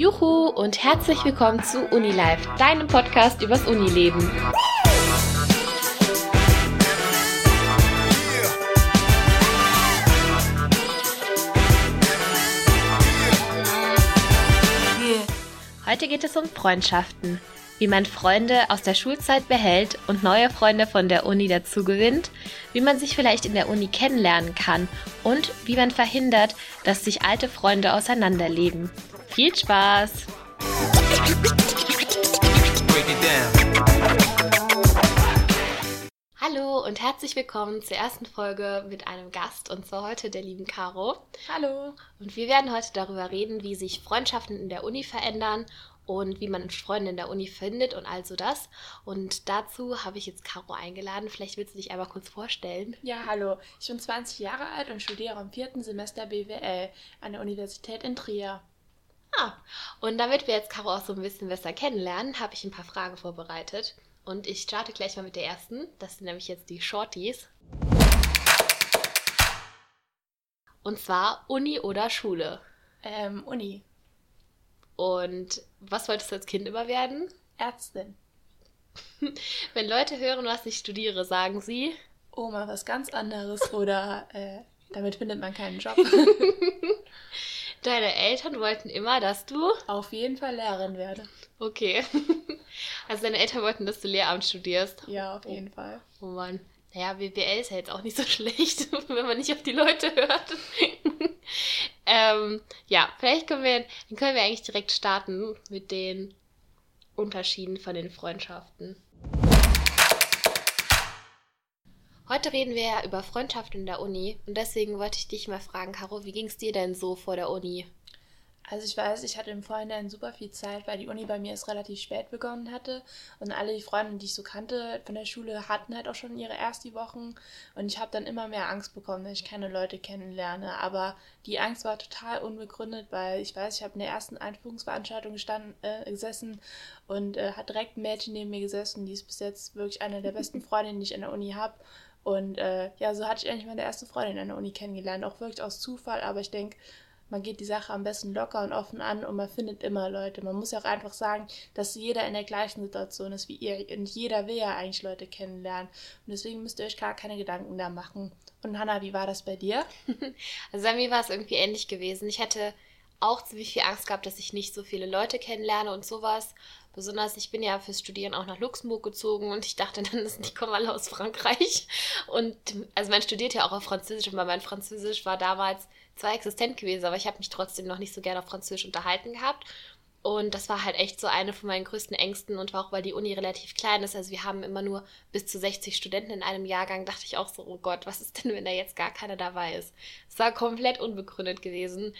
Juhu und herzlich willkommen zu UniLife, deinem Podcast übers Unileben. Heute geht es um Freundschaften, wie man Freunde aus der Schulzeit behält und neue Freunde von der Uni dazu gewinnt, wie man sich vielleicht in der Uni kennenlernen kann und wie man verhindert, dass sich alte Freunde auseinanderleben. Viel Spaß! Hallo und herzlich willkommen zur ersten Folge mit einem Gast und zwar heute der lieben Caro. Hallo. Und wir werden heute darüber reden, wie sich Freundschaften in der Uni verändern und wie man Freunde in der Uni findet und also das. Und dazu habe ich jetzt Caro eingeladen. Vielleicht willst du dich einmal kurz vorstellen. Ja, hallo. Ich bin 20 Jahre alt und studiere im vierten Semester BWL an der Universität in Trier. Ah, und damit wir jetzt Caro auch so ein bisschen besser kennenlernen, habe ich ein paar Fragen vorbereitet. Und ich starte gleich mal mit der ersten. Das sind nämlich jetzt die Shorties. Und zwar Uni oder Schule? Ähm, Uni. Und was wolltest du als Kind immer werden? Ärztin. Wenn Leute hören, was ich studiere, sagen sie? Oma, was ganz anderes oder äh, damit findet man keinen Job. Deine Eltern wollten immer, dass du auf jeden Fall Lehrerin werde. Okay. Also deine Eltern wollten, dass du Lehramt studierst. Ja, auf jeden oh. Fall. Oh Mann. Naja, BWL ist ja jetzt auch nicht so schlecht, wenn man nicht auf die Leute hört. ähm, ja, vielleicht können wir, dann können wir eigentlich direkt starten mit den Unterschieden von den Freundschaften. Heute reden wir ja über Freundschaften in der Uni und deswegen wollte ich dich mal fragen, Caro, wie ging es dir denn so vor der Uni? Also ich weiß, ich hatte im Vorhinein super viel Zeit, weil die Uni bei mir erst relativ spät begonnen hatte und alle die Freunde, die ich so kannte von der Schule, hatten halt auch schon ihre ersten Wochen und ich habe dann immer mehr Angst bekommen, dass ich keine Leute kennenlerne. Aber die Angst war total unbegründet, weil ich weiß, ich habe in der ersten Einführungsveranstaltung gestanden, äh, gesessen und äh, hat direkt ein Mädchen neben mir gesessen, die ist bis jetzt wirklich eine der besten Freundinnen, die ich an der Uni habe. Und äh, ja, so hatte ich eigentlich meine erste Freundin an der Uni kennengelernt, auch wirklich aus Zufall, aber ich denke, man geht die Sache am besten locker und offen an und man findet immer Leute. Man muss ja auch einfach sagen, dass jeder in der gleichen Situation ist wie ihr und jeder will ja eigentlich Leute kennenlernen. Und deswegen müsst ihr euch gar keine Gedanken da machen. Und Hanna, wie war das bei dir? Also bei mir war es irgendwie ähnlich gewesen. Ich hatte auch ziemlich viel Angst gehabt, dass ich nicht so viele Leute kennenlerne und sowas. Besonders, ich bin ja fürs Studieren auch nach Luxemburg gezogen und ich dachte dann, die kommen alle aus Frankreich. Und also man studiert ja auch auf Französisch und mein Französisch war damals zwar existent gewesen, aber ich habe mich trotzdem noch nicht so gerne auf Französisch unterhalten gehabt. Und das war halt echt so eine von meinen größten Ängsten und auch weil die Uni relativ klein ist. Also wir haben immer nur bis zu 60 Studenten in einem Jahrgang, dachte ich auch so, oh Gott, was ist denn, wenn da jetzt gar keiner dabei ist? Es war komplett unbegründet gewesen.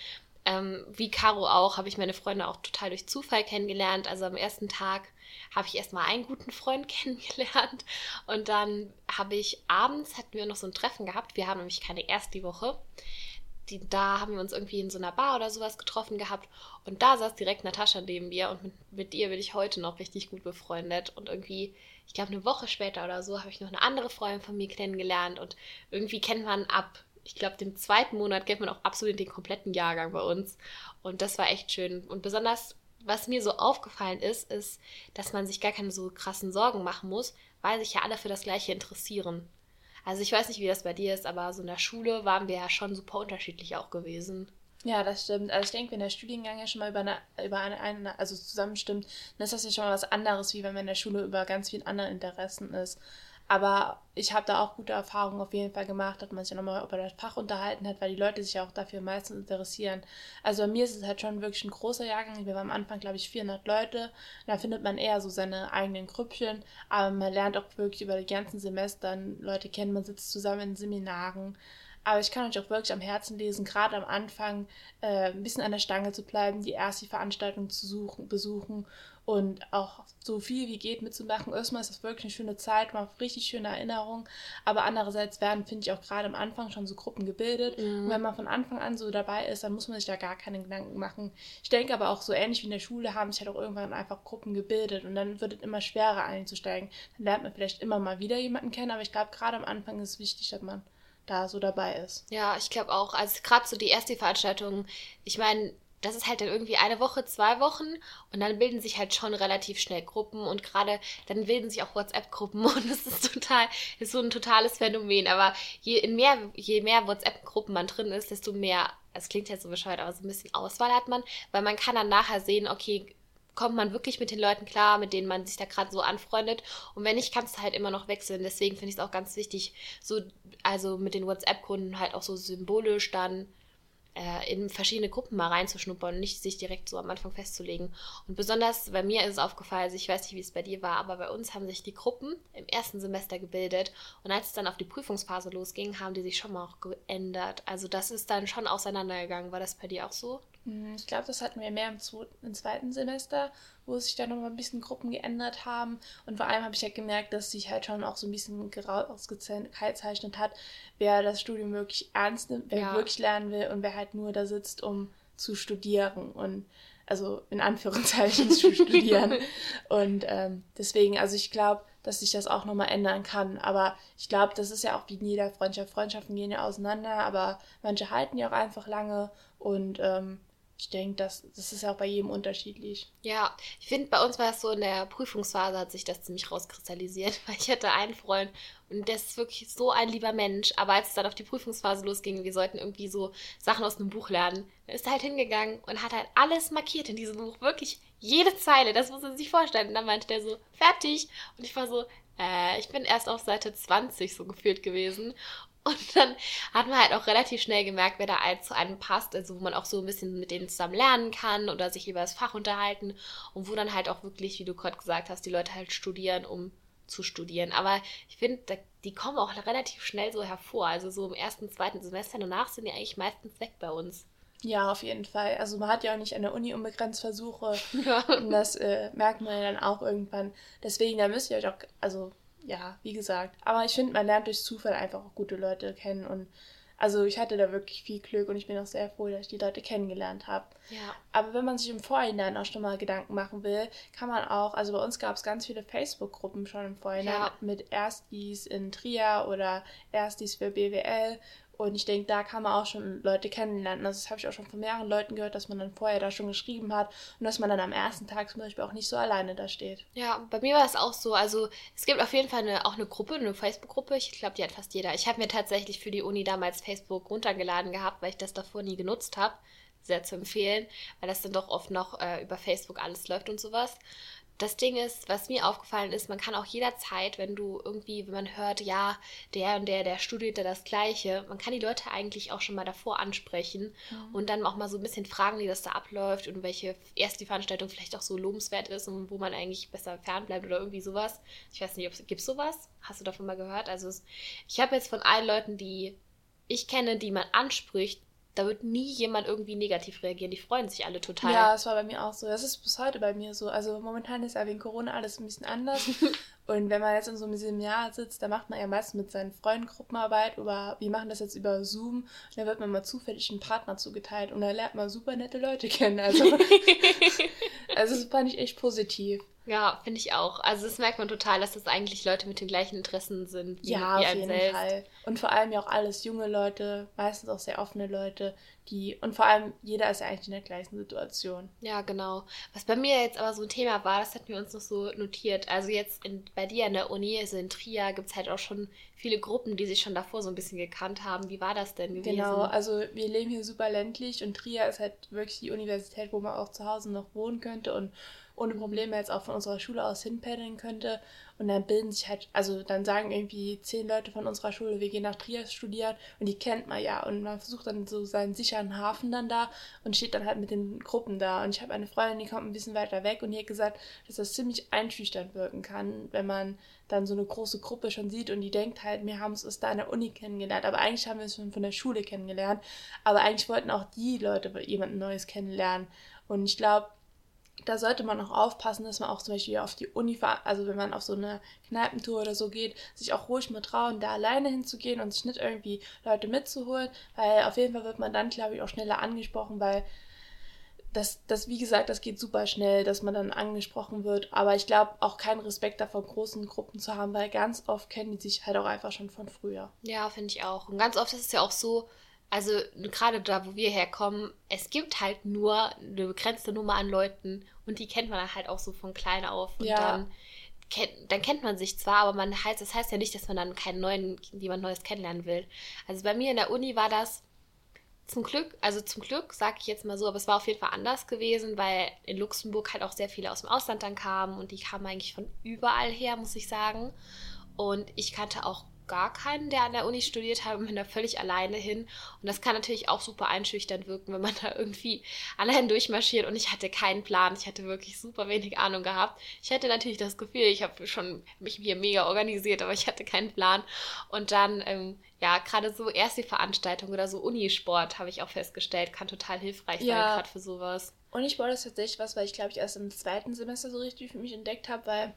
Ähm, wie Caro auch, habe ich meine Freunde auch total durch Zufall kennengelernt. Also am ersten Tag habe ich erstmal einen guten Freund kennengelernt. Und dann habe ich abends hatten wir noch so ein Treffen gehabt. Wir haben nämlich keine erste Woche. Die, da haben wir uns irgendwie in so einer Bar oder sowas getroffen gehabt. Und da saß direkt Natascha neben mir. Und mit, mit ihr bin ich heute noch richtig gut befreundet. Und irgendwie, ich glaube eine Woche später oder so, habe ich noch eine andere Freundin von mir kennengelernt. Und irgendwie kennt man ab, ich glaube dem zweiten Monat kennt man auch absolut den kompletten Jahrgang bei uns und das war echt schön und besonders was mir so aufgefallen ist, ist, dass man sich gar keine so krassen Sorgen machen muss, weil sich ja alle für das Gleiche interessieren. Also ich weiß nicht, wie das bei dir ist, aber so in der Schule waren wir ja schon super unterschiedlich auch gewesen. Ja, das stimmt. Also ich denke, wenn der Studiengang ja schon mal über eine, über eine, eine also zusammenstimmt, dann ist das ja schon mal was anderes, wie wenn man in der Schule über ganz viele andere Interessen ist. Aber ich habe da auch gute Erfahrungen auf jeden Fall gemacht, dass man sich nochmal über das Fach unterhalten hat, weil die Leute sich ja auch dafür meistens interessieren. Also bei mir ist es halt schon wirklich ein großer Jahrgang. Wir waren am Anfang, glaube ich, 400 Leute. Da findet man eher so seine eigenen Grüppchen. Aber man lernt auch wirklich über die ganzen Semestern Leute kennen. Man sitzt zusammen in Seminaren. Aber ich kann euch auch wirklich am Herzen lesen, gerade am Anfang äh, ein bisschen an der Stange zu bleiben, die erste Veranstaltung zu suchen, besuchen und auch so viel wie geht mitzumachen. Erstmal ist das wirklich eine schöne Zeit, man hat richtig schöne Erinnerungen, aber andererseits werden, finde ich, auch gerade am Anfang schon so Gruppen gebildet. Mhm. Und wenn man von Anfang an so dabei ist, dann muss man sich da gar keine Gedanken machen. Ich denke aber auch so ähnlich wie in der Schule haben sich halt auch irgendwann einfach Gruppen gebildet und dann wird es immer schwerer einzusteigen. Dann lernt man vielleicht immer mal wieder jemanden kennen, aber ich glaube, gerade am Anfang ist es wichtig, dass man da so dabei ist. Ja, ich glaube auch. Also gerade so die erste Veranstaltung, ich meine, das ist halt dann irgendwie eine Woche, zwei Wochen und dann bilden sich halt schon relativ schnell Gruppen und gerade dann bilden sich auch WhatsApp-Gruppen und das ist total, ist so ein totales Phänomen. Aber je, mehr, je mehr WhatsApp-Gruppen man drin ist, desto mehr, es klingt jetzt so bescheuert, aber so ein bisschen Auswahl hat man, weil man kann dann nachher sehen, okay, kommt man wirklich mit den Leuten klar, mit denen man sich da gerade so anfreundet. Und wenn nicht, kannst du halt immer noch wechseln. Deswegen finde ich es auch ganz wichtig, so, also mit den WhatsApp-Kunden halt auch so symbolisch dann äh, in verschiedene Gruppen mal reinzuschnuppern und nicht sich direkt so am Anfang festzulegen. Und besonders bei mir ist es aufgefallen, also ich weiß nicht, wie es bei dir war, aber bei uns haben sich die Gruppen im ersten Semester gebildet und als es dann auf die Prüfungsphase losging, haben die sich schon mal auch geändert. Also das ist dann schon auseinandergegangen. War das bei dir auch so? Hm, ich glaube, das hatten wir mehr im, zweiten, im zweiten Semester, wo sich dann nochmal ein bisschen Gruppen geändert haben. Und vor allem habe ich ja halt gemerkt, dass sich halt schon auch so ein bisschen ausgezeichnet hat, wer das Studium wirklich ernst nimmt, wer ja. wirklich lernen will und wer halt nur da sitzt, um zu studieren und also in Anführungszeichen zu studieren. Und ähm, deswegen, also ich glaube, dass sich das auch nochmal ändern kann. Aber ich glaube, das ist ja auch wie in jeder Freundschaft. Freundschaften gehen ja auseinander, aber manche halten ja auch einfach lange und ähm, ich denke, das, das ist ja auch bei jedem unterschiedlich. Ja, ich finde, bei uns war es so, in der Prüfungsphase hat sich das ziemlich rauskristallisiert, weil ich hatte einen Freund und der ist wirklich so ein lieber Mensch. Aber als es dann auf die Prüfungsphase losging, wir sollten irgendwie so Sachen aus einem Buch lernen, ist er halt hingegangen und hat halt alles markiert in diesem Buch. Wirklich jede Zeile, das muss man sich vorstellen. Und dann meinte der so, fertig. Und ich war so, äh, ich bin erst auf Seite 20 so gefühlt gewesen. Und dann hat man halt auch relativ schnell gemerkt, wer da zu einem passt, also wo man auch so ein bisschen mit denen zusammen lernen kann oder sich über das Fach unterhalten und wo dann halt auch wirklich, wie du gerade gesagt hast, die Leute halt studieren, um zu studieren. Aber ich finde, die kommen auch relativ schnell so hervor. Also so im ersten, zweiten Semester danach sind die eigentlich meistens weg bei uns. Ja, auf jeden Fall. Also man hat ja auch nicht an der Uni unbegrenzt Versuche. Ja. Und das äh, merkt man ja dann auch irgendwann. Deswegen, da müsst ihr euch auch, also ja, wie gesagt. Aber ich finde, man lernt durch Zufall einfach auch gute Leute kennen und also ich hatte da wirklich viel Glück und ich bin auch sehr froh, dass ich die Leute kennengelernt habe. Ja. Aber wenn man sich im Vorhinein auch schon mal Gedanken machen will, kann man auch, also bei uns gab es ganz viele Facebook-Gruppen schon im Vorhinein ja. mit Erstis in Trier oder Erstis für BWL und ich denke, da kann man auch schon Leute kennenlernen. Also das habe ich auch schon von mehreren Leuten gehört, dass man dann vorher da schon geschrieben hat und dass man dann am ersten Tag zum Beispiel auch nicht so alleine da steht. Ja, bei mir war es auch so. Also es gibt auf jeden Fall eine, auch eine Gruppe, eine Facebook-Gruppe. Ich glaube, die hat fast jeder. Ich habe mir tatsächlich für die Uni damals Facebook runtergeladen gehabt, weil ich das davor nie genutzt habe. Sehr zu empfehlen, weil das dann doch oft noch äh, über Facebook alles läuft und sowas das Ding ist, was mir aufgefallen ist, man kann auch jederzeit, wenn du irgendwie, wenn man hört, ja, der und der, der studiert da das Gleiche, man kann die Leute eigentlich auch schon mal davor ansprechen mhm. und dann auch mal so ein bisschen fragen, wie das da abläuft und welche erst die Veranstaltung vielleicht auch so lobenswert ist und wo man eigentlich besser fernbleibt oder irgendwie sowas. Ich weiß nicht, ob es gibt sowas. Hast du davon mal gehört? Also ich habe jetzt von allen Leuten, die ich kenne, die man anspricht, da wird nie jemand irgendwie negativ reagieren. Die freuen sich alle total. Ja, das war bei mir auch so. Das ist bis heute bei mir so. Also momentan ist ja wegen Corona alles ein bisschen anders. und wenn man jetzt in so einem Seminar sitzt, da macht man ja meistens mit seinen Freunden Gruppenarbeit oder wir machen das jetzt über Zoom. Und da wird man mal zufällig einen Partner zugeteilt und da lernt man super nette Leute kennen. Also, also das fand ich echt positiv. Ja, finde ich auch. Also das merkt man total, dass das eigentlich Leute mit den gleichen Interessen sind. Ja, wie auf jeden selbst. Fall. Und vor allem ja auch alles junge Leute, meistens auch sehr offene Leute, die und vor allem jeder ist ja eigentlich in der gleichen Situation. Ja, genau. Was bei mir jetzt aber so ein Thema war, das hatten wir uns noch so notiert. Also jetzt in, bei dir an der Uni, also in Trier, gibt es halt auch schon viele Gruppen, die sich schon davor so ein bisschen gekannt haben. Wie war das denn gewesen? Genau, also wir leben hier super ländlich und Trier ist halt wirklich die Universität, wo man auch zu Hause noch wohnen könnte und ohne Probleme jetzt auch von unserer Schule aus hinpaddeln könnte. Und dann bilden sich halt, also dann sagen irgendwie zehn Leute von unserer Schule, wir gehen nach Trier studieren und die kennt man ja. Und man versucht dann so seinen sicheren Hafen dann da und steht dann halt mit den Gruppen da. Und ich habe eine Freundin, die kommt ein bisschen weiter weg und die hat gesagt, dass das ziemlich einschüchternd wirken kann, wenn man dann so eine große Gruppe schon sieht und die denkt halt, wir haben es da an der Uni kennengelernt, aber eigentlich haben wir es schon von der Schule kennengelernt. Aber eigentlich wollten auch die Leute jemanden Neues kennenlernen. Und ich glaube, da sollte man auch aufpassen, dass man auch zum Beispiel auf die Uni, also wenn man auf so eine Kneipentour oder so geht, sich auch ruhig mal trauen, da alleine hinzugehen und sich nicht irgendwie Leute mitzuholen, weil auf jeden Fall wird man dann, glaube ich, auch schneller angesprochen, weil das, das, wie gesagt, das geht super schnell, dass man dann angesprochen wird. Aber ich glaube auch keinen Respekt davor, großen Gruppen zu haben, weil ganz oft kennen die sich halt auch einfach schon von früher. Ja, finde ich auch. Und ganz oft ist es ja auch so, also gerade da, wo wir herkommen, es gibt halt nur eine begrenzte Nummer an Leuten und die kennt man dann halt auch so von klein auf. Und ja. dann, kennt, dann kennt man sich zwar, aber man heißt, das heißt ja nicht, dass man dann keinen neuen, jemand Neues kennenlernen will. Also bei mir in der Uni war das zum Glück, also zum Glück, sage ich jetzt mal so, aber es war auf jeden Fall anders gewesen, weil in Luxemburg halt auch sehr viele aus dem Ausland dann kamen und die kamen eigentlich von überall her, muss ich sagen. Und ich kannte auch gar keinen, der an der Uni studiert hat und bin da völlig alleine hin. Und das kann natürlich auch super einschüchternd wirken, wenn man da irgendwie allein durchmarschiert und ich hatte keinen Plan. Ich hatte wirklich super wenig Ahnung gehabt. Ich hatte natürlich das Gefühl, ich habe schon mich hier mega organisiert, aber ich hatte keinen Plan. Und dann, ähm, ja, gerade so erst die Veranstaltung oder so Unisport, habe ich auch festgestellt, kann total hilfreich ja. sein, gerade für sowas. Unisport ist tatsächlich was, weil ich glaube ich erst im zweiten Semester so richtig für mich entdeckt habe, weil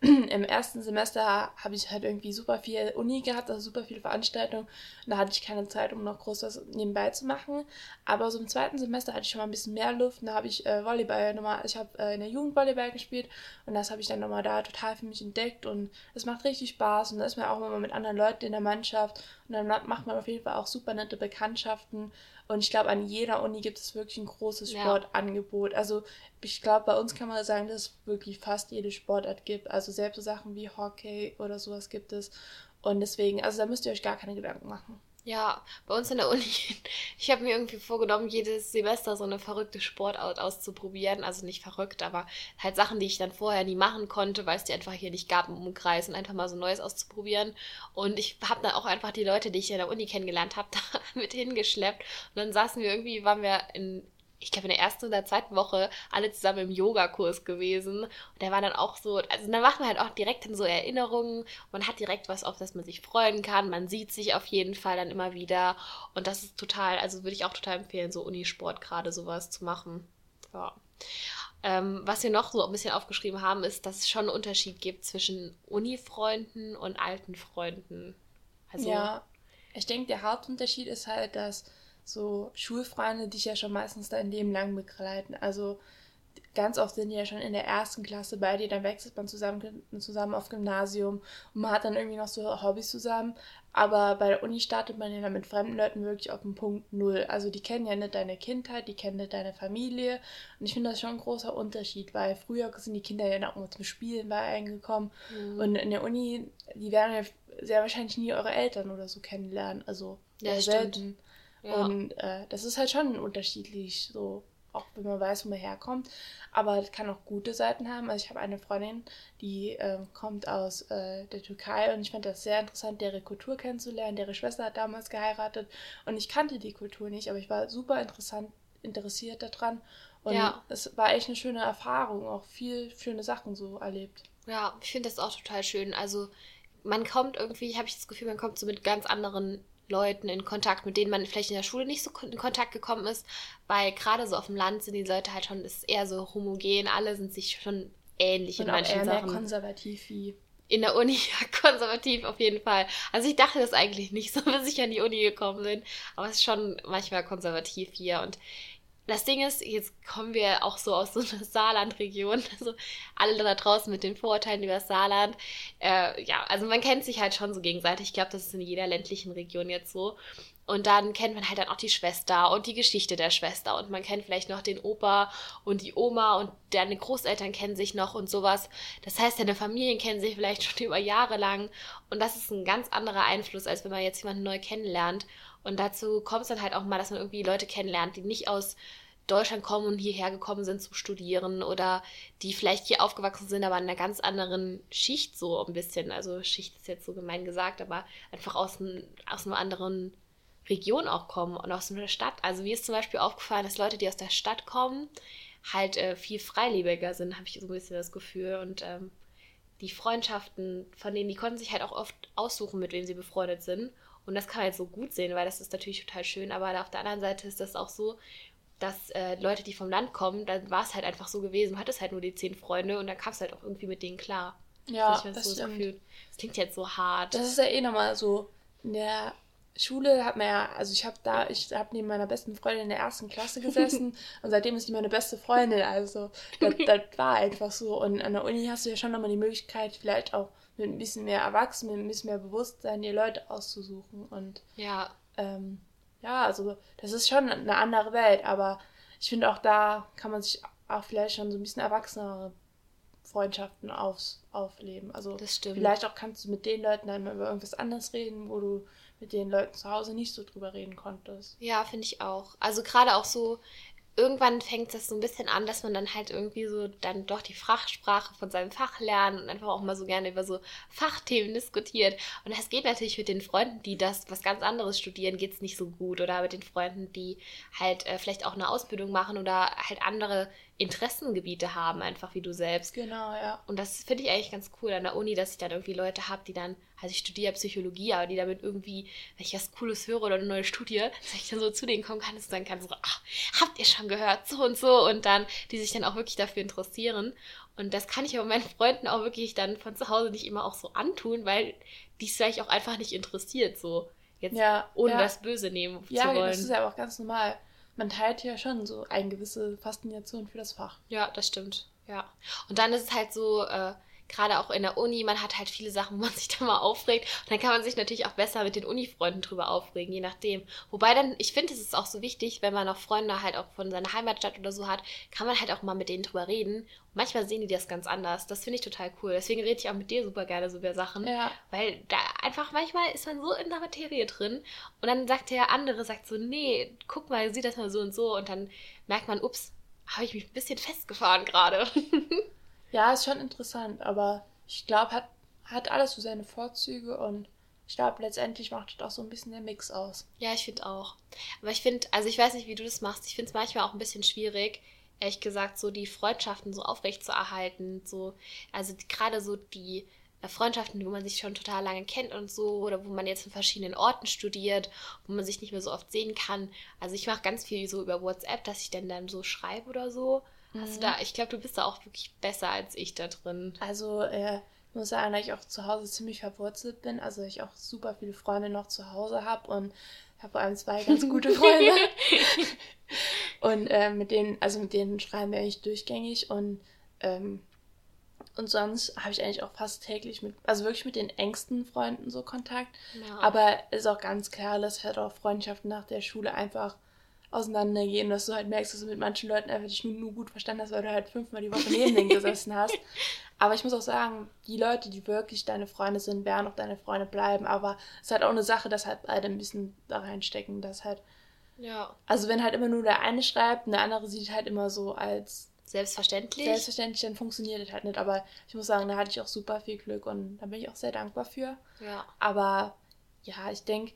im ersten Semester habe ich halt irgendwie super viel Uni gehabt, also super viele Veranstaltungen. Und da hatte ich keine Zeit, um noch groß was nebenbei zu machen. Aber so im zweiten Semester hatte ich schon mal ein bisschen mehr Luft. Und da habe ich äh, Volleyball nochmal, ich habe äh, in der Jugend Volleyball gespielt und das habe ich dann nochmal da total für mich entdeckt. Und es macht richtig Spaß und da ist man auch immer mit anderen Leuten in der Mannschaft. Und dann macht man auf jeden Fall auch super nette Bekanntschaften. Und ich glaube, an jeder Uni gibt es wirklich ein großes Sportangebot. Ja. Also ich glaube, bei uns kann man sagen, dass es wirklich fast jede Sportart gibt. Also selbst so Sachen wie Hockey oder sowas gibt es. Und deswegen, also da müsst ihr euch gar keine Gedanken machen. Ja, bei uns in der Uni, ich habe mir irgendwie vorgenommen, jedes Semester so eine verrückte Sportart auszuprobieren. Also nicht verrückt, aber halt Sachen, die ich dann vorher nie machen konnte, weil es die einfach hier nicht gab im Umkreis und einfach mal so Neues auszuprobieren. Und ich habe dann auch einfach die Leute, die ich in der Uni kennengelernt habe, da mit hingeschleppt. Und dann saßen wir irgendwie, waren wir in ich glaube, in der ersten oder zweiten Woche alle zusammen im Yogakurs gewesen. Und der war dann auch so, also dann macht man halt auch direkt in so Erinnerungen. Man hat direkt was, auf das man sich freuen kann. Man sieht sich auf jeden Fall dann immer wieder. Und das ist total, also würde ich auch total empfehlen, so Unisport gerade sowas zu machen. Ja. Ähm, was wir noch so ein bisschen aufgeschrieben haben, ist, dass es schon einen Unterschied gibt zwischen Uni-Freunden und alten Freunden. Also, ja, ich denke, der Hauptunterschied ist halt, dass so Schulfreunde dich ja schon meistens dein Leben lang begleiten. Also ganz oft sind die ja schon in der ersten Klasse bei dir, dann wechselt man zusammen, zusammen auf Gymnasium und man hat dann irgendwie noch so Hobbys zusammen. Aber bei der Uni startet man ja dann mit fremden Leuten wirklich auf dem Punkt Null. Also die kennen ja nicht deine Kindheit, die kennen nicht deine Familie. Und ich finde das schon ein großer Unterschied, weil früher sind die Kinder ja noch zum Spielen bei eingekommen. Mhm. Und in der Uni, die werden ja sehr wahrscheinlich nie eure Eltern oder so kennenlernen. Also ja, selten. Stimmt. Ja. Und äh, das ist halt schon unterschiedlich, so auch wenn man weiß, wo man herkommt. Aber es kann auch gute Seiten haben. Also ich habe eine Freundin, die äh, kommt aus äh, der Türkei und ich fand das sehr interessant, deren Kultur kennenzulernen. Deren Schwester hat damals geheiratet und ich kannte die Kultur nicht, aber ich war super interessant, interessiert daran. Und ja. es war echt eine schöne Erfahrung, auch viel schöne Sachen so erlebt. Ja, ich finde das auch total schön. Also man kommt irgendwie, habe ich das Gefühl, man kommt so mit ganz anderen Leuten in Kontakt, mit denen man vielleicht in der Schule nicht so in Kontakt gekommen ist, weil gerade so auf dem Land sind die Leute halt schon, ist eher so homogen, alle sind sich schon ähnlich Und in manchen eher Sachen. Mehr konservativ wie in der Uni ja konservativ auf jeden Fall. Also ich dachte das eigentlich nicht so, bis ich an die Uni gekommen bin, aber es ist schon manchmal konservativ hier und das Ding ist, jetzt kommen wir auch so aus so einer Saarland-Region, also alle da draußen mit den Vorurteilen über das Saarland. Äh, ja, also man kennt sich halt schon so gegenseitig. Ich glaube, das ist in jeder ländlichen Region jetzt so. Und dann kennt man halt dann auch die Schwester und die Geschichte der Schwester. Und man kennt vielleicht noch den Opa und die Oma und deine Großeltern kennen sich noch und sowas. Das heißt, deine Familien kennen sich vielleicht schon über Jahre lang. Und das ist ein ganz anderer Einfluss, als wenn man jetzt jemanden neu kennenlernt. Und dazu kommt es dann halt auch mal, dass man irgendwie Leute kennenlernt, die nicht aus Deutschland kommen und hierher gekommen sind zum Studieren oder die vielleicht hier aufgewachsen sind, aber in einer ganz anderen Schicht so ein bisschen. Also Schicht ist jetzt so gemein gesagt, aber einfach aus, ein, aus einer anderen Region auch kommen und aus einer Stadt. Also mir ist zum Beispiel aufgefallen, dass Leute, die aus der Stadt kommen, halt äh, viel freilebiger sind, habe ich so ein bisschen das Gefühl. Und ähm, die Freundschaften von denen, die konnten sich halt auch oft aussuchen, mit wem sie befreundet sind. Und das kann man halt so gut sehen, weil das ist natürlich total schön. Aber auf der anderen Seite ist das auch so, dass äh, Leute, die vom Land kommen, dann war es halt einfach so gewesen, man hatte halt nur die zehn Freunde und dann kam es halt auch irgendwie mit denen klar. Ja, das, das so stimmt. Das, das klingt jetzt so hart. Das ist ja eh nochmal so. In der Schule hat man ja, also ich habe da, ich habe neben meiner besten Freundin in der ersten Klasse gesessen und seitdem ist sie meine beste Freundin. Also das, das war einfach so. Und an der Uni hast du ja schon nochmal die Möglichkeit, vielleicht auch mit ein bisschen mehr Erwachsenen, mit ein bisschen mehr Bewusstsein, dir Leute auszusuchen. Und ja. Ähm, ja, also das ist schon eine andere Welt, aber ich finde auch da kann man sich auch vielleicht schon so ein bisschen erwachsenere Freundschaften aufs, aufleben. Also vielleicht auch kannst du mit den Leuten dann mal über irgendwas anderes reden, wo du mit den Leuten zu Hause nicht so drüber reden konntest. Ja, finde ich auch. Also gerade auch so, irgendwann fängt das so ein bisschen an, dass man dann halt irgendwie so dann doch die Fachsprache von seinem Fach lernt und einfach auch mal so gerne über so Fachthemen diskutiert. Und das geht natürlich mit den Freunden, die das was ganz anderes studieren, geht es nicht so gut. Oder mit den Freunden, die halt äh, vielleicht auch eine Ausbildung machen oder halt andere Interessengebiete haben, einfach wie du selbst. Genau, ja. Und das finde ich eigentlich ganz cool an der Uni, dass ich dann irgendwie Leute habe, die dann, also ich studiere Psychologie, aber die damit irgendwie, wenn ich was Cooles höre oder eine neue Studie, dass ich dann so zu denen kommen kann und sagen kann, so, ach, habt ihr schon gehört, so und so. Und dann, die sich dann auch wirklich dafür interessieren. Und das kann ich aber meinen Freunden auch wirklich dann von zu Hause nicht immer auch so antun, weil die es vielleicht auch einfach nicht interessiert, so. Jetzt ja, ohne ja. das Böse nehmen ja, zu wollen. Ja, das ist ja auch ganz normal man teilt ja schon so eine gewisse Faszination für das Fach. Ja, das stimmt. Ja. Und dann ist es halt so, äh, gerade auch in der Uni, man hat halt viele Sachen, wo man sich da mal aufregt. Und dann kann man sich natürlich auch besser mit den Uni-Freunden drüber aufregen, je nachdem. Wobei dann, ich finde, es ist auch so wichtig, wenn man auch Freunde halt auch von seiner Heimatstadt oder so hat, kann man halt auch mal mit denen drüber reden. Und manchmal sehen die das ganz anders. Das finde ich total cool. Deswegen rede ich auch mit dir super gerne so über Sachen. Ja. Weil da einfach manchmal ist man so in der Materie drin. Und dann sagt der andere, sagt so, nee, guck mal, sieh das mal so und so. Und dann merkt man, ups, habe ich mich ein bisschen festgefahren gerade. Ja, ist schon interessant, aber ich glaube, hat, hat alles so seine Vorzüge und ich glaube, letztendlich macht das auch so ein bisschen der Mix aus. Ja, ich finde auch. Aber ich finde, also ich weiß nicht, wie du das machst. Ich finde es manchmal auch ein bisschen schwierig, ehrlich gesagt, so die Freundschaften so aufrecht zu erhalten. So, also gerade so die äh, Freundschaften, wo man sich schon total lange kennt und so, oder wo man jetzt in verschiedenen Orten studiert, wo man sich nicht mehr so oft sehen kann. Also ich mache ganz viel so über WhatsApp, dass ich dann dann so schreibe oder so. Hast du da, ich glaube, du bist da auch wirklich besser als ich da drin. Also, äh, ich muss sagen, dass ich auch zu Hause ziemlich verwurzelt bin. Also, ich auch super viele Freunde noch zu Hause habe und habe vor allem zwei ganz gute Freunde. und äh, mit denen, also mit denen schreiben wir eigentlich durchgängig und ähm, und sonst habe ich eigentlich auch fast täglich mit, also wirklich mit den engsten Freunden so Kontakt. Ja. Aber ist auch ganz klar, dass halt auch Freundschaften nach der Schule einfach auseinandergehen, dass du halt merkst, dass du mit manchen Leuten einfach dich nur, nur gut verstanden hast, weil du halt fünfmal die Woche neben denen gesessen hast. Aber ich muss auch sagen, die Leute, die wirklich deine Freunde sind, werden auch deine Freunde bleiben. Aber es ist halt auch eine Sache, dass halt beide ein bisschen da reinstecken, dass halt. Ja. Also wenn halt immer nur der eine schreibt und der andere sieht halt immer so als selbstverständlich. Selbstverständlich, dann funktioniert das halt nicht. Aber ich muss sagen, da hatte ich auch super viel Glück und da bin ich auch sehr dankbar für. Ja. Aber ja, ich denke,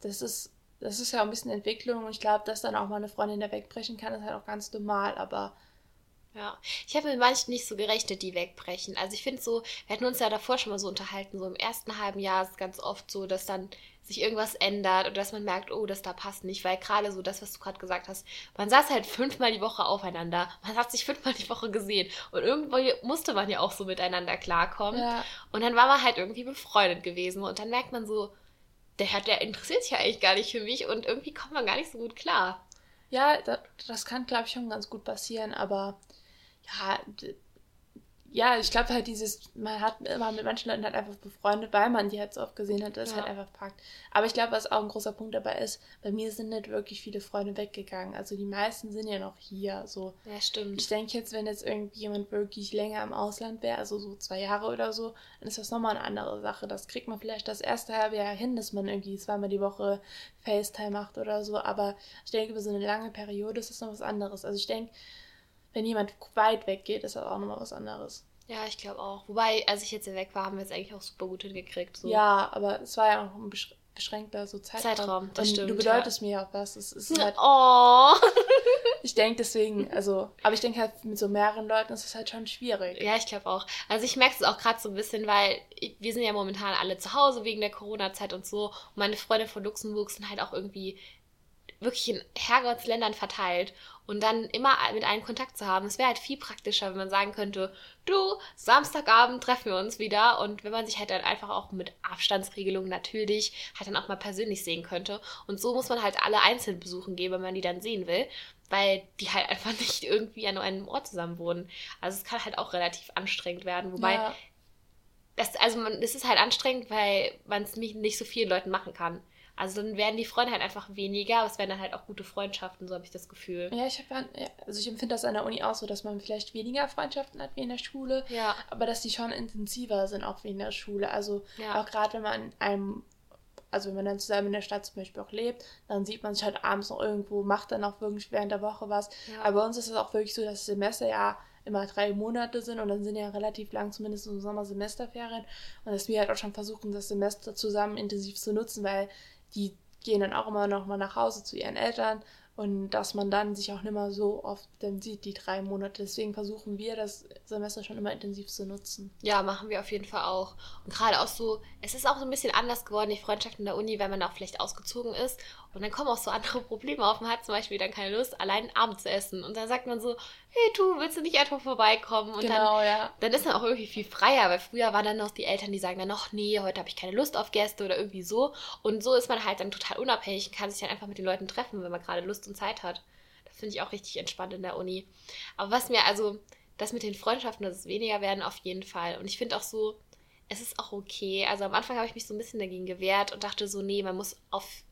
das ist das ist ja ein bisschen Entwicklung und ich glaube, dass dann auch mal eine Freundin da wegbrechen kann, ist halt auch ganz normal, aber. Ja, ich habe mit manchen nicht so gerechnet, die wegbrechen. Also ich finde so, wir hatten uns ja davor schon mal so unterhalten, so im ersten halben Jahr ist es ganz oft so, dass dann sich irgendwas ändert oder dass man merkt, oh, das da passt nicht, weil gerade so das, was du gerade gesagt hast, man saß halt fünfmal die Woche aufeinander, man hat sich fünfmal die Woche gesehen und irgendwo musste man ja auch so miteinander klarkommen ja. und dann war man halt irgendwie befreundet gewesen und dann merkt man so, der, hat, der interessiert sich ja eigentlich gar nicht für mich und irgendwie kommt man gar nicht so gut klar. Ja, das, das kann, glaube ich, schon ganz gut passieren, aber ja, ja, ich glaube halt dieses, man hat immer mit manchen Leuten halt einfach befreundet, weil man die halt so oft gesehen hat, das ja. halt einfach packt. Aber ich glaube, was auch ein großer Punkt dabei ist, bei mir sind nicht wirklich viele Freunde weggegangen. Also die meisten sind ja noch hier. So. Ja, stimmt. Ich denke jetzt, wenn jetzt irgendjemand wirklich länger im Ausland wäre, also so zwei Jahre oder so, dann ist das nochmal eine andere Sache. Das kriegt man vielleicht das erste halbe Jahr hin, dass man irgendwie zweimal die Woche FaceTime macht oder so. Aber ich denke, über so eine lange Periode ist das noch was anderes. Also ich denke, wenn jemand weit weg geht, ist das auch nochmal was anderes. Ja, ich glaube auch. Wobei, als ich jetzt hier weg war, haben wir es eigentlich auch super gut hingekriegt. So. Ja, aber es war ja auch ein beschränkter so Zeitraum. Zeitraum, das Und stimmt. Du bedeutest ja. mir auch was. Es ist halt, oh. ich denke deswegen, also, aber ich denke halt mit so mehreren Leuten ist es halt schon schwierig. Ja, ich glaube auch. Also ich merke es auch gerade so ein bisschen, weil wir sind ja momentan alle zu Hause wegen der Corona-Zeit und so. Und meine Freunde von Luxemburg sind halt auch irgendwie wirklich in Herrgottsländern verteilt und dann immer mit einem Kontakt zu haben. Es wäre halt viel praktischer, wenn man sagen könnte, du, Samstagabend treffen wir uns wieder und wenn man sich halt dann einfach auch mit Abstandsregelungen natürlich halt dann auch mal persönlich sehen könnte. Und so muss man halt alle einzeln besuchen gehen, wenn man die dann sehen will, weil die halt einfach nicht irgendwie an einem Ort zusammen wohnen. Also es kann halt auch relativ anstrengend werden, wobei ja. das, also man, es ist halt anstrengend, weil man es nicht so vielen Leuten machen kann. Also dann werden die Freunde halt einfach weniger, aber es werden dann halt auch gute Freundschaften, so habe ich das Gefühl. Ja, ich habe ja, also ich empfinde das an der Uni auch so, dass man vielleicht weniger Freundschaften hat wie in der Schule, ja. aber dass die schon intensiver sind auch wie in der Schule. Also ja. auch gerade wenn man in einem also wenn man dann zusammen in der Stadt zum Beispiel auch lebt, dann sieht man sich halt abends noch irgendwo, macht dann auch wirklich während der Woche was. Ja. Aber bei uns ist es auch wirklich so, dass Semester ja immer drei Monate sind und dann sind ja relativ lang, zumindest im Sommer Semesterferien. Und dass wir halt auch schon versuchen, das Semester zusammen intensiv zu nutzen, weil die gehen dann auch immer noch mal nach Hause zu ihren Eltern und dass man dann sich auch nicht mehr so oft dann sieht, die drei Monate. Deswegen versuchen wir das Semester schon immer intensiv zu nutzen. Ja, machen wir auf jeden Fall auch. Und gerade auch so, es ist auch so ein bisschen anders geworden, die Freundschaft in der Uni, weil man auch vielleicht ausgezogen ist. Und dann kommen auch so andere Probleme auf. Man hat zum Beispiel dann keine Lust, allein Abend zu essen. Und dann sagt man so, hey du, willst du nicht einfach vorbeikommen? Und genau, dann, ja. Dann ist man auch irgendwie viel freier, weil früher waren dann noch die Eltern, die sagen dann noch, nee, heute habe ich keine Lust auf Gäste oder irgendwie so. Und so ist man halt dann total unabhängig und kann sich dann einfach mit den Leuten treffen, wenn man gerade Lust und Zeit hat. Das finde ich auch richtig entspannt in der Uni. Aber was mir also, das mit den Freundschaften, dass es weniger werden, auf jeden Fall. Und ich finde auch so, es ist auch okay. Also am Anfang habe ich mich so ein bisschen dagegen gewehrt und dachte so, nee, man muss auf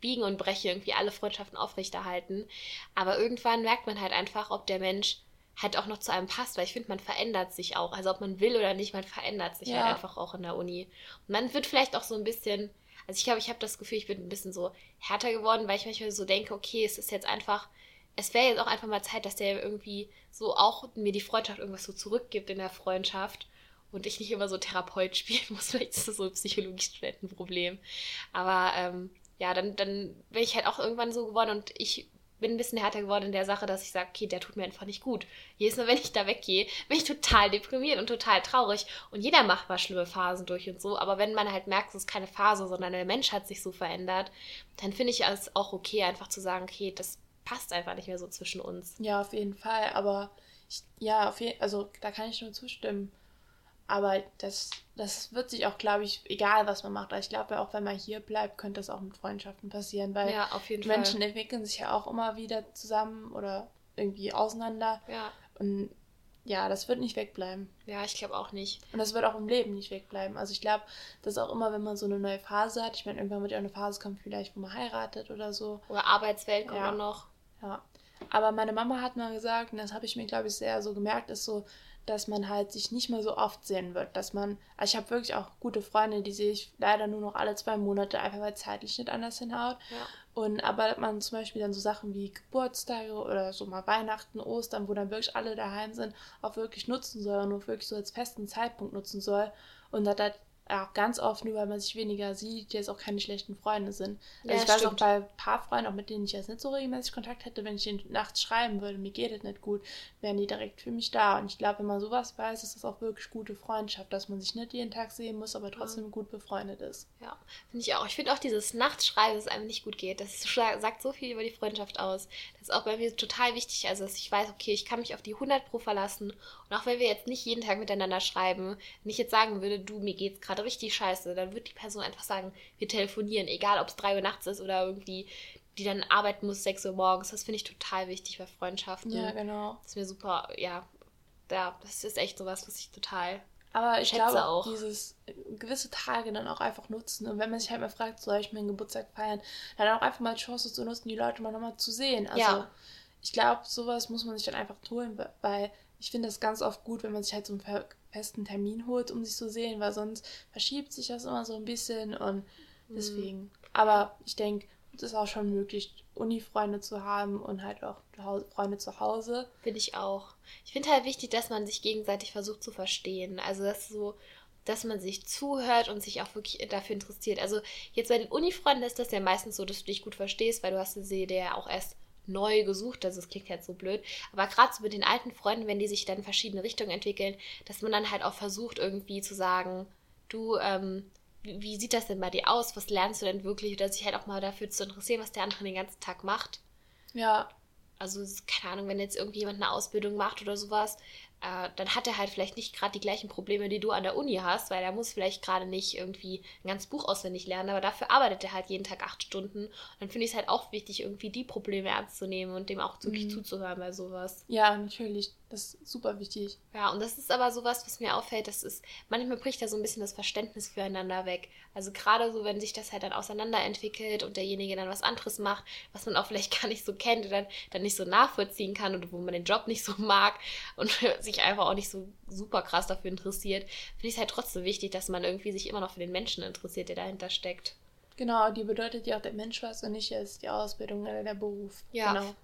Biegen und Brechen irgendwie alle Freundschaften aufrechterhalten. Aber irgendwann merkt man halt einfach, ob der Mensch halt auch noch zu einem passt, weil ich finde, man verändert sich auch. Also ob man will oder nicht, man verändert sich ja. halt einfach auch in der Uni. Und man wird vielleicht auch so ein bisschen, also ich glaube, ich habe das Gefühl, ich bin ein bisschen so härter geworden, weil ich manchmal so denke, okay, es ist jetzt einfach, es wäre jetzt auch einfach mal Zeit, dass der irgendwie so auch mir die Freundschaft irgendwas so zurückgibt in der Freundschaft und ich nicht immer so Therapeut spielen muss. Vielleicht ist das so ein Psychologiestudentenproblem. Aber ähm, ja, dann, dann bin ich halt auch irgendwann so geworden und ich bin ein bisschen härter geworden in der Sache, dass ich sage, okay, der tut mir einfach nicht gut. Jedes Mal, wenn ich da weggehe, bin ich total deprimiert und total traurig. Und jeder macht mal schlimme Phasen durch und so. Aber wenn man halt merkt, es ist keine Phase, sondern der Mensch hat sich so verändert, dann finde ich es auch okay, einfach zu sagen, okay, das passt einfach nicht mehr so zwischen uns. Ja, auf jeden Fall. Aber ich, ja, auf jeden, also da kann ich nur zustimmen. Aber das, das wird sich auch, glaube ich, egal was man macht. Ich glaube ja auch, wenn man hier bleibt, könnte das auch mit Freundschaften passieren, weil ja, Menschen Fall. entwickeln sich ja auch immer wieder zusammen oder irgendwie auseinander. Ja. Und ja, das wird nicht wegbleiben. Ja, ich glaube auch nicht. Und das wird auch im Leben nicht wegbleiben. Also ich glaube, dass auch immer, wenn man so eine neue Phase hat, ich meine, irgendwann wird ja eine Phase kommen, vielleicht, wo man heiratet oder so. Oder Arbeitswelt kommt ja. noch. Ja. Aber meine Mama hat mal gesagt, und das habe ich mir, glaube ich, sehr so gemerkt, ist so, dass man halt sich nicht mehr so oft sehen wird. Dass man, also ich habe wirklich auch gute Freunde, die sehe ich leider nur noch alle zwei Monate, einfach weil zeitlich nicht anders hinhaut. Ja. Und aber man zum Beispiel dann so Sachen wie Geburtstage oder so mal Weihnachten, Ostern, wo dann wirklich alle daheim sind, auch wirklich nutzen soll und nur wirklich so als festen Zeitpunkt nutzen soll. Und da auch ganz oft nur, weil man sich weniger sieht, jetzt auch keine schlechten Freunde sind. Also ja, ich weiß stimmt. auch bei ein paar Freunden, auch mit denen ich jetzt nicht so regelmäßig Kontakt hätte, wenn ich ihnen nachts schreiben würde, mir geht es nicht gut, wären die direkt für mich da. Und ich glaube, wenn man sowas weiß, ist das auch wirklich gute Freundschaft, dass man sich nicht jeden Tag sehen muss, aber trotzdem mhm. gut befreundet ist. Ja, finde ich auch. Ich finde auch dieses Nachtschreiben, dass es einem nicht gut geht, das sagt so viel über die Freundschaft aus. Ist auch bei mir total wichtig, also dass ich weiß, okay, ich kann mich auf die 100 Pro verlassen. Und auch wenn wir jetzt nicht jeden Tag miteinander schreiben, wenn ich jetzt sagen würde, du, mir geht's gerade richtig scheiße, dann wird die Person einfach sagen, wir telefonieren, egal ob es 3 Uhr nachts ist oder irgendwie die dann arbeiten muss 6 Uhr morgens. Das finde ich total wichtig bei Freundschaften. Ja, genau. Das ist mir super, ja, ja, das ist echt sowas, was ich total aber ich glaube auch dieses gewisse Tage dann auch einfach nutzen. Und wenn man sich halt mal fragt, soll ich meinen Geburtstag feiern, dann auch einfach mal die Chance zu nutzen, die Leute mal nochmal zu sehen. Also ja. ich glaube, sowas muss man sich dann einfach holen, weil ich finde das ganz oft gut, wenn man sich halt so einen festen Termin holt, um sich zu sehen, weil sonst verschiebt sich das immer so ein bisschen und mhm. deswegen. Mhm. Aber ich denke, es ist auch schon möglich, Uni-Freunde zu haben und halt auch Freunde zu Hause. Finde ich auch. Ich finde halt wichtig, dass man sich gegenseitig versucht zu verstehen. Also, dass so, dass man sich zuhört und sich auch wirklich dafür interessiert. Also, jetzt bei den Uni-Freunden ist das ja meistens so, dass du dich gut verstehst, weil du hast sie ja auch erst neu gesucht, also es klingt jetzt so blöd, aber gerade so mit den alten Freunden, wenn die sich dann in verschiedene Richtungen entwickeln, dass man dann halt auch versucht irgendwie zu sagen, du, ähm, wie sieht das denn bei dir aus? Was lernst du denn wirklich? Oder sich halt auch mal dafür zu interessieren, was der andere den ganzen Tag macht. Ja, Also, keine Ahnung, wenn jetzt irgendwie jemand eine Ausbildung macht oder sowas, äh, dann hat er halt vielleicht nicht gerade die gleichen Probleme, die du an der Uni hast, weil er muss vielleicht gerade nicht irgendwie ein ganzes Buch auswendig lernen, aber dafür arbeitet er halt jeden Tag acht Stunden. Und dann finde ich es halt auch wichtig, irgendwie die Probleme ernst zu nehmen und dem auch wirklich mhm. zuzuhören bei sowas. Ja, natürlich. Das ist super wichtig. Ja, und das ist aber sowas, was mir auffällt, das ist, manchmal bricht da so ein bisschen das Verständnis füreinander weg. Also gerade so, wenn sich das halt dann auseinanderentwickelt und derjenige dann was anderes macht, was man auch vielleicht gar nicht so kennt oder dann, dann nicht so nachvollziehen kann oder wo man den Job nicht so mag und sich einfach auch nicht so super krass dafür interessiert, finde ich es halt trotzdem wichtig, dass man irgendwie sich immer noch für den Menschen interessiert, der dahinter steckt. Genau, die bedeutet ja auch der Mensch was und nicht erst die Ausbildung oder der Beruf. Ja. Genau.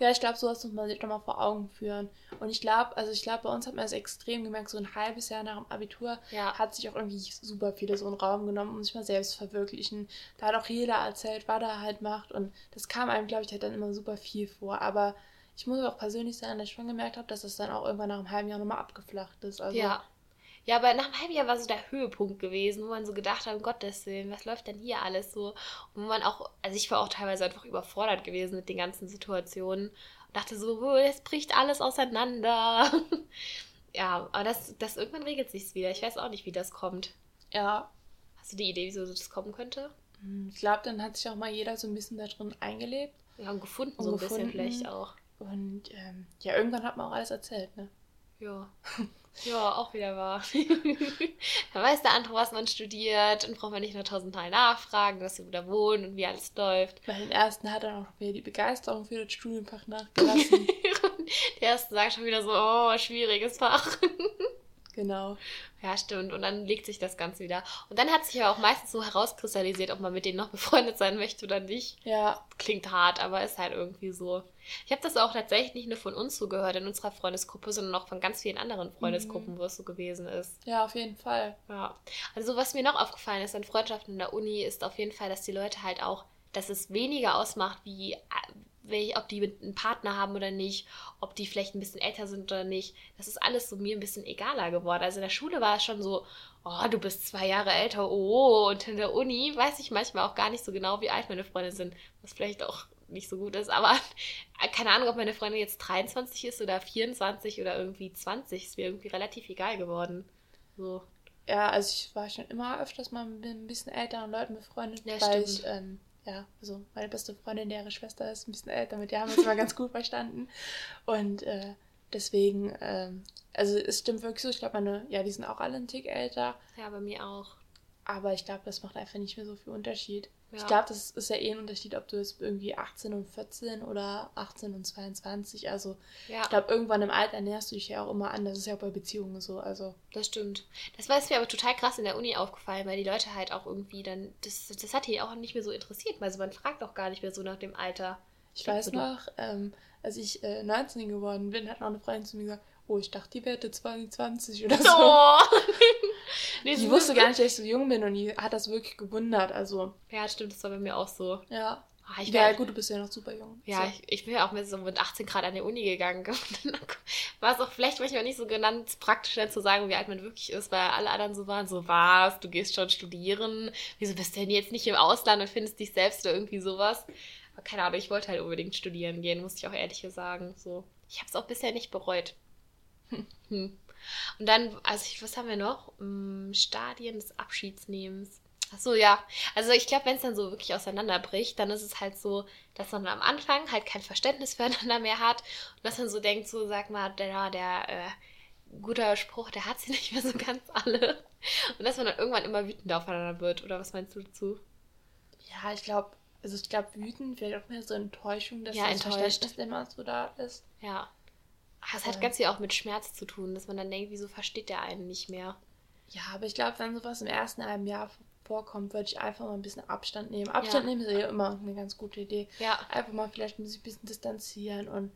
Ja, ich glaube, sowas muss man sich nochmal vor Augen führen. Und ich glaube, also ich glaube, bei uns hat man es extrem gemerkt, so ein halbes Jahr nach dem Abitur ja. hat sich auch irgendwie super viele so einen Raum genommen, um sich mal selbst verwirklichen. Da hat auch jeder erzählt, was er halt macht. Und das kam einem, glaube ich, halt dann immer super viel vor. Aber ich muss auch persönlich sagen, dass ich schon gemerkt habe, dass es dann auch irgendwann nach einem halben Jahr nochmal abgeflacht ist. Also, ja. Ja, aber nach einem halben Jahr war so der Höhepunkt gewesen, wo man so gedacht hat, um Gottes Willen, was läuft denn hier alles so? Und wo man auch, also ich war auch teilweise einfach überfordert gewesen mit den ganzen Situationen und dachte so, oh, es bricht alles auseinander. ja, aber das, das irgendwann regelt sich's wieder. Ich weiß auch nicht, wie das kommt. Ja. Hast du die Idee, wieso das kommen könnte? Hm, ich glaube, dann hat sich auch mal jeder so ein bisschen da drin eingelebt. Ja, und gefunden und so ein gefunden. bisschen vielleicht auch. Und ähm, ja, irgendwann hat man auch alles erzählt, ne? Ja. Ja, auch wieder wahr. Dann weiß der andere, was man studiert und braucht man nicht nur tausendmal nachfragen, dass wir da wohnen und wie alles läuft. Bei den ersten hat er auch wieder die Begeisterung für das Studienfach nachgelassen. der erste sagt schon wieder so, oh, schwieriges Fach. Genau. Ja, stimmt. Und dann legt sich das Ganze wieder. Und dann hat sich aber auch meistens so herauskristallisiert, ob man mit denen noch befreundet sein möchte oder nicht. Ja. Klingt hart, aber ist halt irgendwie so. Ich habe das auch tatsächlich nicht nur von uns so gehört in unserer Freundesgruppe, sondern auch von ganz vielen anderen Freundesgruppen, mhm. wo es so gewesen ist. Ja, auf jeden Fall. Ja. Also was mir noch aufgefallen ist an Freundschaften in der Uni, ist auf jeden Fall, dass die Leute halt auch, dass es weniger ausmacht, wie ob die einen Partner haben oder nicht, ob die vielleicht ein bisschen älter sind oder nicht. Das ist alles so mir ein bisschen egaler geworden. Also in der Schule war es schon so, oh, du bist zwei Jahre älter, oh, und in der Uni weiß ich manchmal auch gar nicht so genau, wie alt meine Freunde sind, was vielleicht auch nicht so gut ist. Aber keine Ahnung, ob meine Freundin jetzt 23 ist oder 24 oder irgendwie 20, ist mir irgendwie relativ egal geworden. So. Ja, also ich war schon immer öfters mal mit ein bisschen älteren Leuten befreundet, ja, weil stimmt. ich ähm, ja, also meine beste Freundin, deren Schwester ist ein bisschen älter, mit der haben wir uns immer ganz gut verstanden. Und äh, deswegen, ähm, also es stimmt wirklich so, ich glaube, meine, ja, die sind auch alle einen Tick älter. Ja, bei mir auch. Aber ich glaube, das macht einfach nicht mehr so viel Unterschied. Ja. Ich glaube, das ist ja eh ein Unterschied, ob du jetzt irgendwie 18 und 14 oder 18 und 22. Also ja. ich glaube, irgendwann im Alter ernährst du dich ja auch immer an. Das ist ja auch bei Beziehungen so. Also. Das stimmt. Das war mir aber total krass in der Uni aufgefallen, weil die Leute halt auch irgendwie dann, das, das hat die auch nicht mehr so interessiert. Also man fragt auch gar nicht mehr so nach dem Alter. Ich, weiß noch, ähm, als ich äh, 19 geworden bin, hat noch eine Freundin zu mir gesagt, oh, ich dachte, die wäre 22 oder so. Oh. nee, die wusste gar nicht, dass ich so jung bin und die hat das wirklich gewundert. Also. Ja, stimmt, das war bei mir auch so. Ja. Ah, ich ja, gut, du bist ja noch super jung. Ja, so. ich, ich, bin ja auch mit so mit 18 Grad an die Uni gegangen. war es auch vielleicht manchmal nicht so genannt praktisch zu sagen, wie alt man wirklich ist, weil alle anderen so waren, so was, du gehst schon studieren, wieso bist du denn jetzt nicht im Ausland und findest dich selbst oder irgendwie sowas. Aber keine Ahnung, ich wollte halt unbedingt studieren gehen, muss ich auch ehrlich sagen. So. Ich habe es auch bisher nicht bereut. Und dann, also ich, was haben wir noch? Hm, Stadien des Abschiedsnehmens. Ach so, ja. Also ich glaube, wenn es dann so wirklich auseinanderbricht, dann ist es halt so, dass man am Anfang halt kein Verständnis füreinander mehr hat und dass man so denkt, so sag mal, der, der äh, guter Spruch, der hat sie nicht mehr so ganz alle. Und dass man dann irgendwann immer wütender aufeinander wird. Oder was meinst du dazu? Ja, ich glaube, also ich glaube, wütend wäre auch mehr so Enttäuschung, dass ja, das enttäuscht. Verständnis immer so da ist. Ja. Das hat ganz viel auch mit Schmerz zu tun, dass man dann denkt, wieso versteht der einen nicht mehr. Ja, aber ich glaube, wenn sowas im ersten halben Jahr vorkommt, würde ich einfach mal ein bisschen Abstand nehmen. Abstand ja. nehmen ist ja immer eine ganz gute Idee. Ja. Einfach mal vielleicht ein bisschen distanzieren und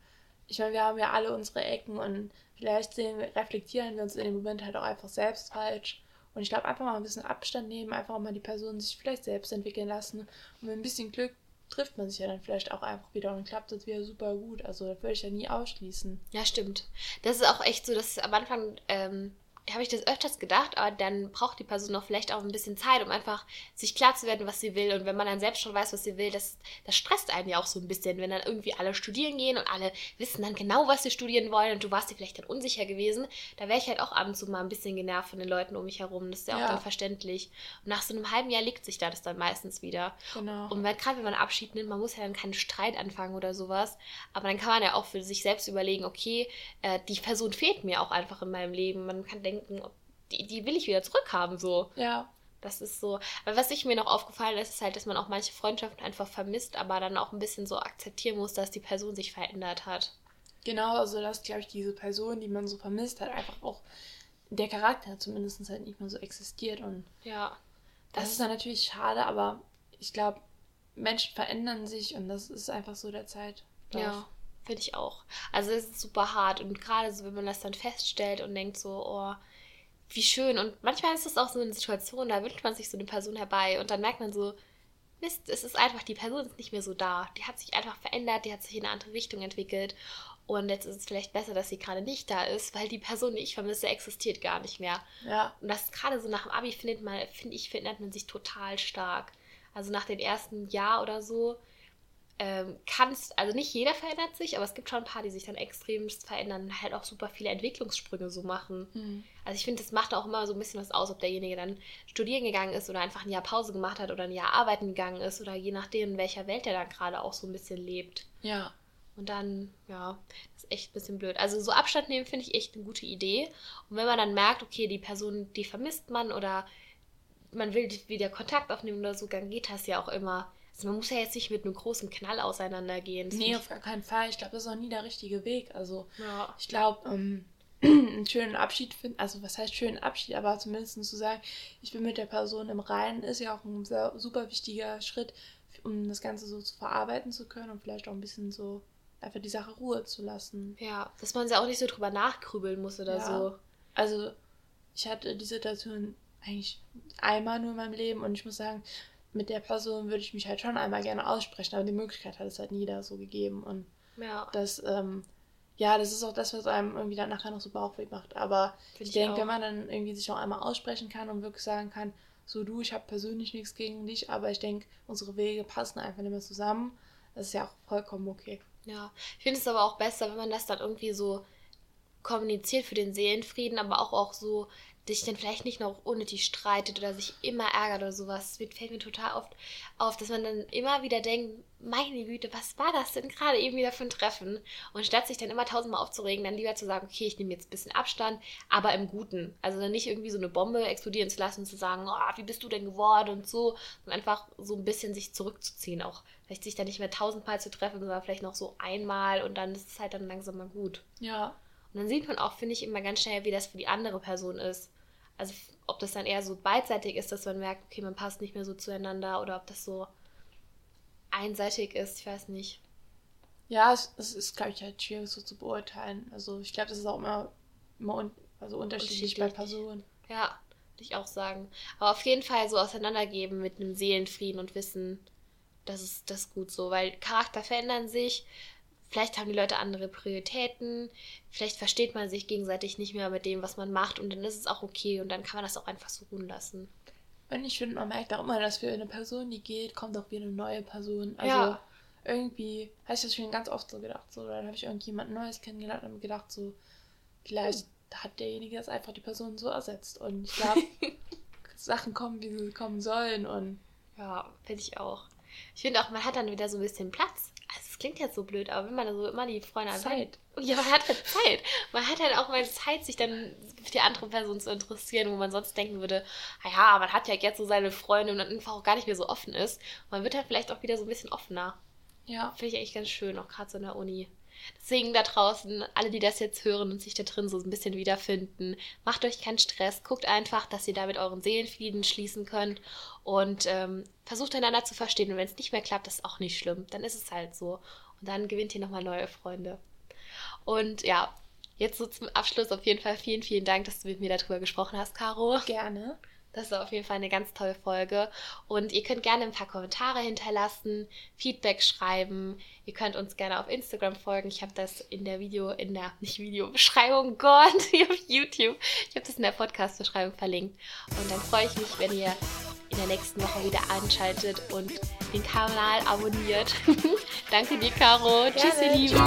ich meine, wir haben ja alle unsere Ecken und vielleicht sehen, reflektieren wir uns in dem Moment halt auch einfach selbst falsch. Und ich glaube, einfach mal ein bisschen Abstand nehmen, einfach mal die Person sich vielleicht selbst entwickeln lassen und mit ein bisschen Glück trifft man sich ja dann vielleicht auch einfach wieder und klappt das wieder super gut. Also das würde ich ja nie ausschließen. Ja, stimmt. Das ist auch echt so, dass am Anfang ähm, habe ich das öfters gedacht, aber dann braucht die Person noch vielleicht auch ein bisschen Zeit, um einfach sich klar zu werden, was sie will. Und wenn man dann selbst schon weiß, was sie will, das, das stresst einen ja auch so ein bisschen, wenn dann irgendwie alle studieren gehen und alle wissen dann genau, was sie studieren wollen und du warst dir vielleicht dann unsicher gewesen. Da wäre ich halt auch ab und zu mal ein bisschen genervt von den Leuten um mich herum. Das ist ja auch Ja. dann verständlich. Und nach so einem halben Jahr legt sich da das dann meistens wieder. Genau. Und gerade wenn man Abschied nimmt, man muss ja dann keinen Streit anfangen oder sowas. Aber dann kann man ja auch für sich selbst überlegen, okay, äh, die Person fehlt mir auch einfach in meinem Leben. Man kann denken, ob- die, die will ich wieder zurückhaben, so. Ja, Das ist so. Aber was ich mir noch aufgefallen ist, ist halt, dass man auch manche Freundschaften einfach vermisst, aber dann auch ein bisschen so akzeptieren muss, dass die Person sich verändert hat. genau. Also, dass, glaube ich, diese Person, die man so vermisst, halt einfach auch der Charakter zumindest halt nicht mehr so existiert. Und Ja. das ist dann natürlich schade, aber ich glaube, Menschen verändern sich und das ist einfach so der Zeit. Ja, finde ich auch. Also es ist super hart und gerade so, wenn man das dann feststellt und denkt so, oh, wie schön. Und manchmal ist es auch so eine Situation, da wünscht man sich so eine Person herbei und dann merkt man so, Mist, es ist einfach, die Person ist nicht mehr so da. Die hat sich einfach verändert, die hat sich in eine andere Richtung entwickelt. Und jetzt ist es vielleicht besser, dass sie gerade nicht da ist, weil die Person, die ich vermisse, existiert gar nicht mehr. Ja, Und das gerade so nach dem Abi findet man, finde ich, verändert man sich total stark. Also nach dem ersten Jahr oder so ähm, kannst, also nicht jeder verändert sich, aber es gibt schon ein paar, die sich dann extrem verändern und halt auch super viele Entwicklungssprünge so machen. Mhm. Also ich finde, das macht auch immer so ein bisschen was aus, ob derjenige dann studieren gegangen ist oder einfach ein Jahr Pause gemacht hat oder ein Jahr arbeiten gegangen ist oder je nachdem, in welcher Welt er dann gerade auch so ein bisschen lebt. ja, Und dann, ja, das ist echt ein bisschen blöd. Also so Abstand nehmen finde ich echt eine gute Idee. Und wenn man dann merkt, okay, die Person, die vermisst man oder man will wieder Kontakt aufnehmen oder so, dann geht das ja auch immer. Also man muss ja jetzt nicht mit einem großen Knall auseinandergehen. Das nee, auf gar keinen Fall. Ich glaube, das ist auch nie der richtige Weg. Also, ich, ja. ich glaube, ähm, einen schönen Abschied finden, also was heißt schönen Abschied, aber zumindest zu sagen, ich bin mit der Person im Reinen, ist ja auch ein sehr, super wichtiger Schritt, um das Ganze so zu verarbeiten zu können und vielleicht auch ein bisschen so einfach die Sache Ruhe zu lassen. ja, dass man ja auch nicht so drüber nachgrübeln muss oder Ja. so. Also, ich hatte die Situation eigentlich einmal nur in meinem Leben und ich muss sagen, mit der Person würde ich mich halt schon einmal gerne aussprechen, aber die Möglichkeit hat es halt nie da so gegeben und Ja, das, ähm, ja, das ist auch das, was einem irgendwie dann nachher noch so Bauchweh macht. Aber Find ich denke, wenn man dann irgendwie sich auch einmal aussprechen kann und wirklich sagen kann, so du, ich habe persönlich nichts gegen dich, aber ich denke, unsere Wege passen einfach nicht mehr zusammen, das ist ja auch vollkommen okay. Ja, ich finde es aber auch besser, wenn man das dann irgendwie so kommuniziert für den Seelenfrieden, aber auch, auch so sich dann vielleicht nicht noch unnötig streitet oder sich immer ärgert oder sowas. Das fällt mir total oft auf, dass man dann immer wieder denkt, meine Güte, was war das denn gerade eben wieder für ein Treffen? Und statt sich dann immer tausendmal aufzuregen, dann lieber zu sagen, okay, ich nehme jetzt ein bisschen Abstand, aber im Guten. Also dann nicht irgendwie so eine Bombe explodieren zu lassen und zu sagen, oh, wie bist du denn geworden und so. Und einfach so ein bisschen sich zurückzuziehen. Auch vielleicht sich dann nicht mehr tausendmal zu treffen, sondern vielleicht noch so einmal und dann ist es halt dann langsam mal gut. Ja, Und dann sieht man auch, finde ich, immer ganz schnell, wie das für die andere Person ist. Also ob das dann eher so beidseitig ist, dass man merkt, okay, man passt nicht mehr so zueinander oder ob das so einseitig ist, ich weiß nicht. ja, es, es ist, glaube ich, halt schwierig so zu beurteilen. Also ich glaube, das ist auch immer, immer un also unterschiedlich bei Unterschiedlich. Personen. Ja, würde ich auch sagen. Aber auf jeden Fall so auseinandergeben mit einem Seelenfrieden und wissen, das ist das ist gut so, weil Charakter verändern sich. Vielleicht haben die Leute andere Prioritäten. Vielleicht versteht man sich gegenseitig nicht mehr mit dem, was man macht. Und dann ist es auch okay. Und dann kann man das auch einfach so ruhen lassen. Und ich finde, man merkt auch immer, dass für eine Person, die geht, kommt auch wieder eine neue Person. Also Ja. irgendwie habe ich das schon ganz oft so gedacht. So, dann habe ich irgendjemand Neues kennengelernt und gedacht, so, vielleicht hat derjenige das einfach die Person so ersetzt. Und ich glaube, Sachen kommen, wie sie kommen sollen. Und Ja, finde ich auch. Ich finde auch, man hat dann wieder so ein bisschen Platz. Klingt jetzt so blöd, aber wenn man so immer die Freunde an Zeit. Ja, man hat halt Zeit. Man hat halt auch mal Zeit, sich dann für die andere Person zu interessieren, wo man sonst denken würde, naja, man hat ja jetzt so seine Freunde und dann einfach auch gar nicht mehr so offen ist. Man wird halt vielleicht auch wieder so ein bisschen offener. ja, Finde ich eigentlich ganz schön, auch gerade so in der Uni. Deswegen da draußen, alle, die das jetzt hören und sich da drin so ein bisschen wiederfinden, macht euch keinen Stress, guckt einfach, dass ihr damit euren Seelenfrieden schließen könnt und ähm, versucht einander zu verstehen. Und wenn es nicht mehr klappt, ist auch nicht schlimm. Dann ist es halt so. Und dann gewinnt ihr nochmal neue Freunde. Und ja, jetzt so zum Abschluss auf jeden Fall vielen, vielen Dank, dass du mit mir darüber gesprochen hast, Caro. gerne. Das war auf jeden Fall eine ganz tolle Folge. Und ihr könnt gerne ein paar Kommentare hinterlassen, Feedback schreiben. Ihr könnt uns gerne auf Instagram folgen. Ich habe das in der Video, in der, nicht Videobeschreibung, Gott, auf YouTube. Ich habe das in der Podcast-Beschreibung verlinkt. Und dann freue ich mich, wenn ihr in der nächsten Woche wieder einschaltet und den Kanal abonniert. Danke dir, Caro. Tschüss, ihr Lieben.